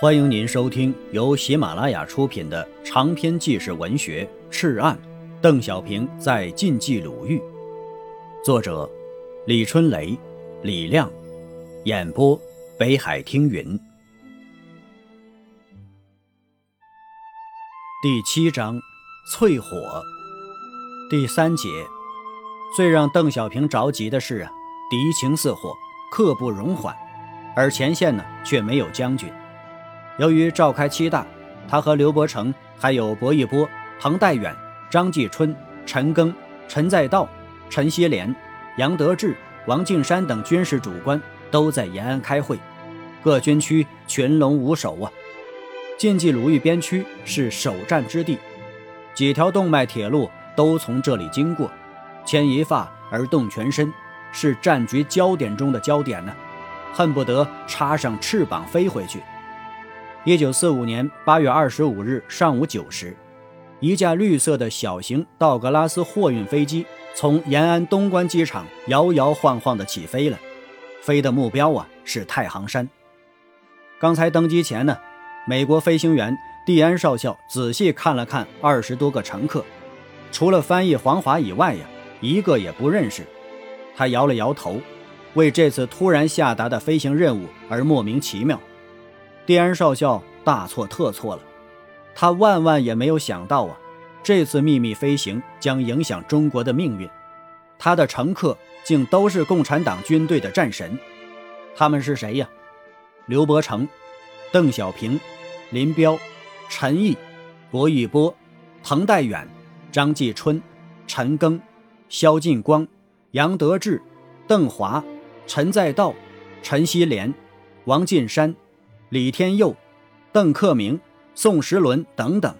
欢迎您收听由喜马拉雅出品的长篇纪实文学《赤案》，邓小平在晋冀鲁豫，作者李春雷、李亮，演播北海听云。第七章，淬火。第三节，最让邓小平着急的是啊，敌情似火，刻不容缓，而前线呢却没有将军。由于召开七大，他和刘伯承、还有薄一波、彭代远、张继春、陈赓、陈再道、陈锡联、杨得志、王敬山等军事主官都在延安开会，各军区群龙无首啊！晋冀鲁豫边区是首战之地，几条动脉铁路都从这里经过，牵一发而动全身，是战局焦点中的焦点呢，恨不得插上翅膀飞回去。一九四五年八月二十五日上午九时，一架绿色的小型道格拉斯货运飞机从延安东关机场摇摇晃晃地起飞了，飞的目标啊是太行山。刚才登机前呢，美国飞行员蒂安少校仔细看了看二十多个乘客，除了翻译黄华以外呀，一个也不认识。他摇了摇头，为这次突然下达的飞行任务而莫名其妙。蒂安少校大错特错了，他万万也没有想到啊，这次秘密飞行将影响中国的命运。他的乘客竟都是共产党军队的战神，他们是谁呀？刘伯承、邓小平、林彪、陈毅、薄一波、彭代远、张继春、陈赓、萧劲光、杨得志、邓华、陈再道、陈锡联、王进山。李天佑、邓克明、宋时轮等等，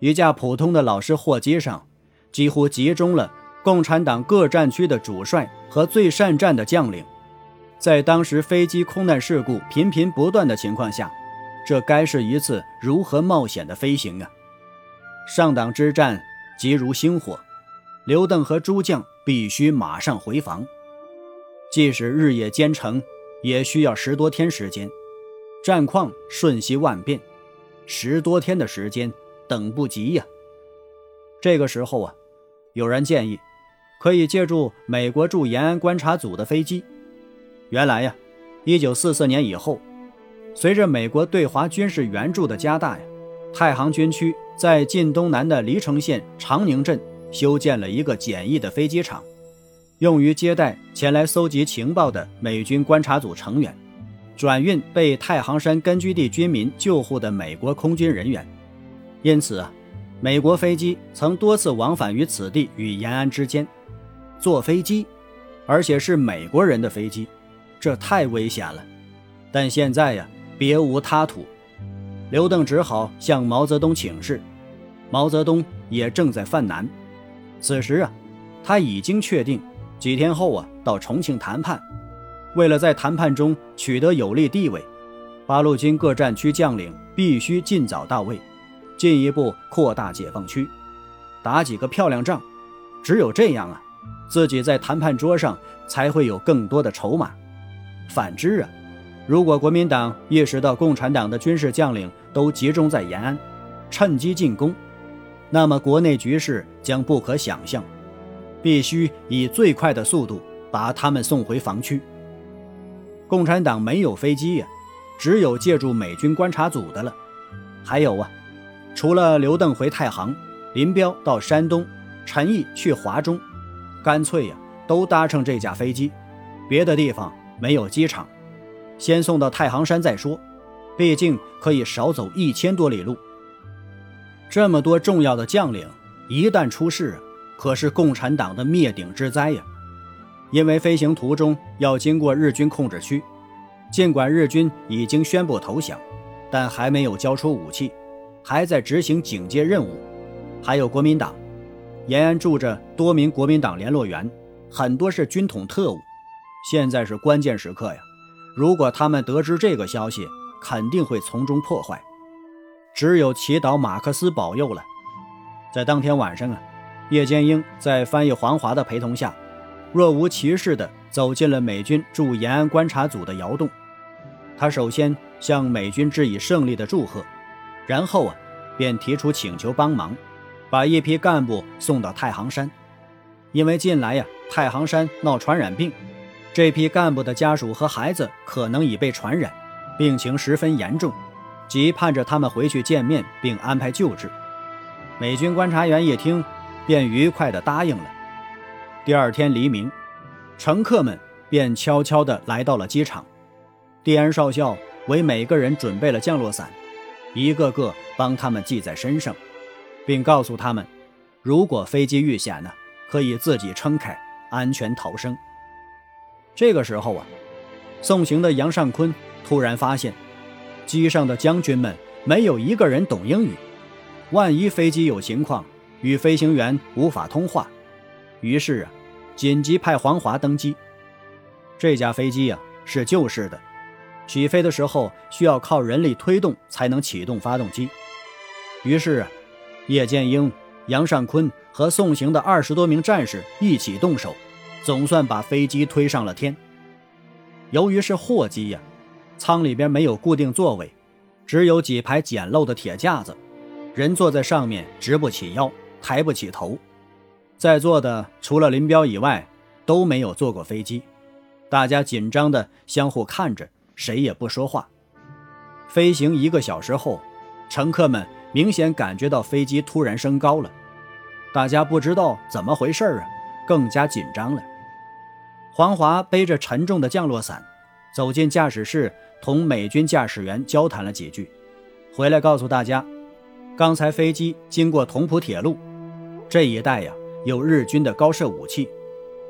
一架普通的老式货机上，几乎集中了共产党各战区的主帅和最善战的将领。在当时飞机空难事故频频不断的情况下，这该是一次如何冒险的飞行啊！上党之战急如星火，刘邓和诸将必须马上回防，即使日夜兼程，也需要十多天时间。战况瞬息万变，十多天的时间等不及呀。这个时候啊，有人建议可以借助美国驻延安观察组的飞机。原来呀，一九四四年以后，随着美国对华军事援助的加大呀，太行军区在晋东南的黎城县长宁镇修建了一个简易的飞机场，用于接待前来搜集情报的美军观察组成员。转运被太行山根据地军民救护的美国空军人员，因此啊，美国飞机曾多次往返于此地与延安之间。坐飞机，而且是美国人的飞机，这太危险了。但现在呀，别无他途，刘邓只好向毛泽东请示。毛泽东也正在犯难。此时啊，他已经确定几天后啊到重庆谈判。为了在谈判中取得有利地位，八路军各战区将领必须尽早到位，进一步扩大解放区，打几个漂亮仗。只有这样啊，自己在谈判桌上才会有更多的筹码。反之啊，如果国民党意识到共产党的军事将领都集中在延安，趁机进攻，那么国内局势将不可想象。必须以最快的速度把他们送回防区。共产党没有飞机呀，只有借助美军观察组的了。还有啊，除了刘邓回太行，林彪到山东，陈毅去华中，干脆呀都搭乘这架飞机。别的地方没有机场，先送到太行山再说。毕竟可以少走一千多里路。这么多重要的将领一旦出事，可是共产党的灭顶之灾呀。因为飞行途中要经过日军控制区，尽管日军已经宣布投降，但还没有交出武器，还在执行警戒任务。还有国民党，延安住着多名国民党联络员，很多是军统特务。现在是关键时刻呀！如果他们得知这个消息，肯定会从中破坏。只有祈祷马克思保佑了。在当天晚上啊，叶剑英在翻译黄华的陪同下。若无其事地走进了美军驻延安观察组的窑洞，他首先向美军致以胜利的祝贺，然后啊，便提出请求帮忙，把一批干部送到太行山，因为近来呀，太行山闹传染病，这批干部的家属和孩子可能已被传染，病情十分严重，急盼着他们回去见面并安排救治。美军观察员一听，便愉快地答应了。第二天黎明，乘客们便悄悄地来到了机场。蒂安少校为每个人准备了降落伞，一个个帮他们系在身上，并告诉他们，如果飞机遇险呢，可以自己撑开，安全逃生。这个时候啊，送行的杨尚昆突然发现，机上的将军们没有一个人懂英语，万一飞机有情况，与飞行员无法通话，于是啊，紧急派黄华登机。这架飞机呀是旧式的。起飞的时候需要靠人力推动才能启动发动机，于是叶剑英、杨尚昆和送行的二十多名战士一起动手，总算把飞机推上了天。由于是货机呀，舱里边没有固定座位，只有几排简陋的铁架子，人坐在上面直不起腰，抬不起头。在座的除了林彪以外，都没有坐过飞机，大家紧张的相互看着。谁也不说话。飞行一个小时后，乘客们明显感觉到飞机突然升高了，大家不知道怎么回事儿啊，更加紧张了。黄华背着沉重的降落伞，走进驾驶室，同美军驾驶员交谈了几句，回来告诉大家，刚才飞机经过同蒲铁路这一带呀，有日军的高射武器，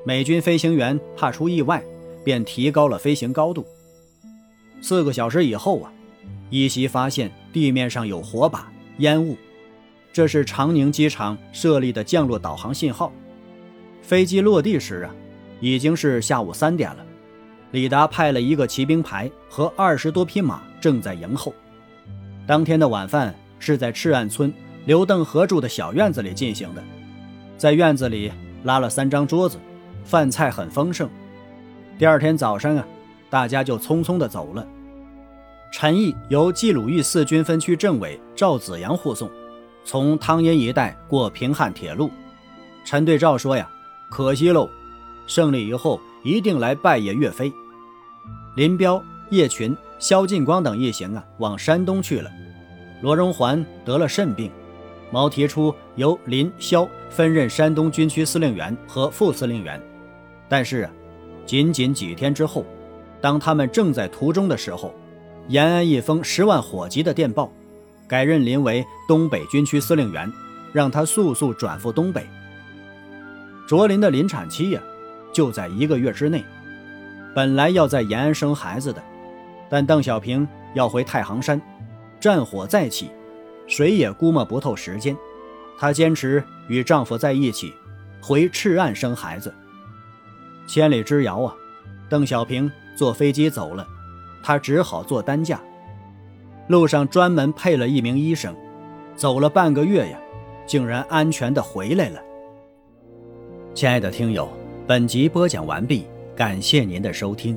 美军飞行员怕出意外，便提高了飞行高度。四个小时以后啊，依稀发现地面上有火把、烟雾，这是长宁机场设立的降落导航信号。飞机落地时啊，已经是下午三点了。李达派了一个骑兵排和二十多匹马正在迎候。当天的晚饭是在赤岸村刘邓合住的小院子里进行的，在院子里拉了三张桌子，饭菜很丰盛。第二天早上啊。大家就匆匆地走了。陈毅由冀鲁豫四军分区政委赵子阳护送，从汤阴一带过平汉铁路。陈对赵说：“呀，可惜喽，胜利以后一定来拜谒岳飞。”林彪、叶群、萧劲光等一行啊，往山东去了。罗荣桓得了肾病，毛提出由林、萧分任山东军区司令员和副司令员。但是，仅仅几天之后。当他们正在途中的时候，延安一封十万火急的电报，改任林为东北军区司令员，让他速速转赴东北。卓林的临产期呀，就在一个月之内。本来要在延安生孩子的，但邓小平要回太行山，战火再起，谁也估摸不透时间。她坚持与丈夫在一起，回赤岸生孩子。千里之遥啊，邓小平。坐飞机走了，她只好坐担架。路上专门配了一名医生，走了半个月呀，竟然安全的回来了。亲爱的听友，本集播讲完毕，感谢您的收听。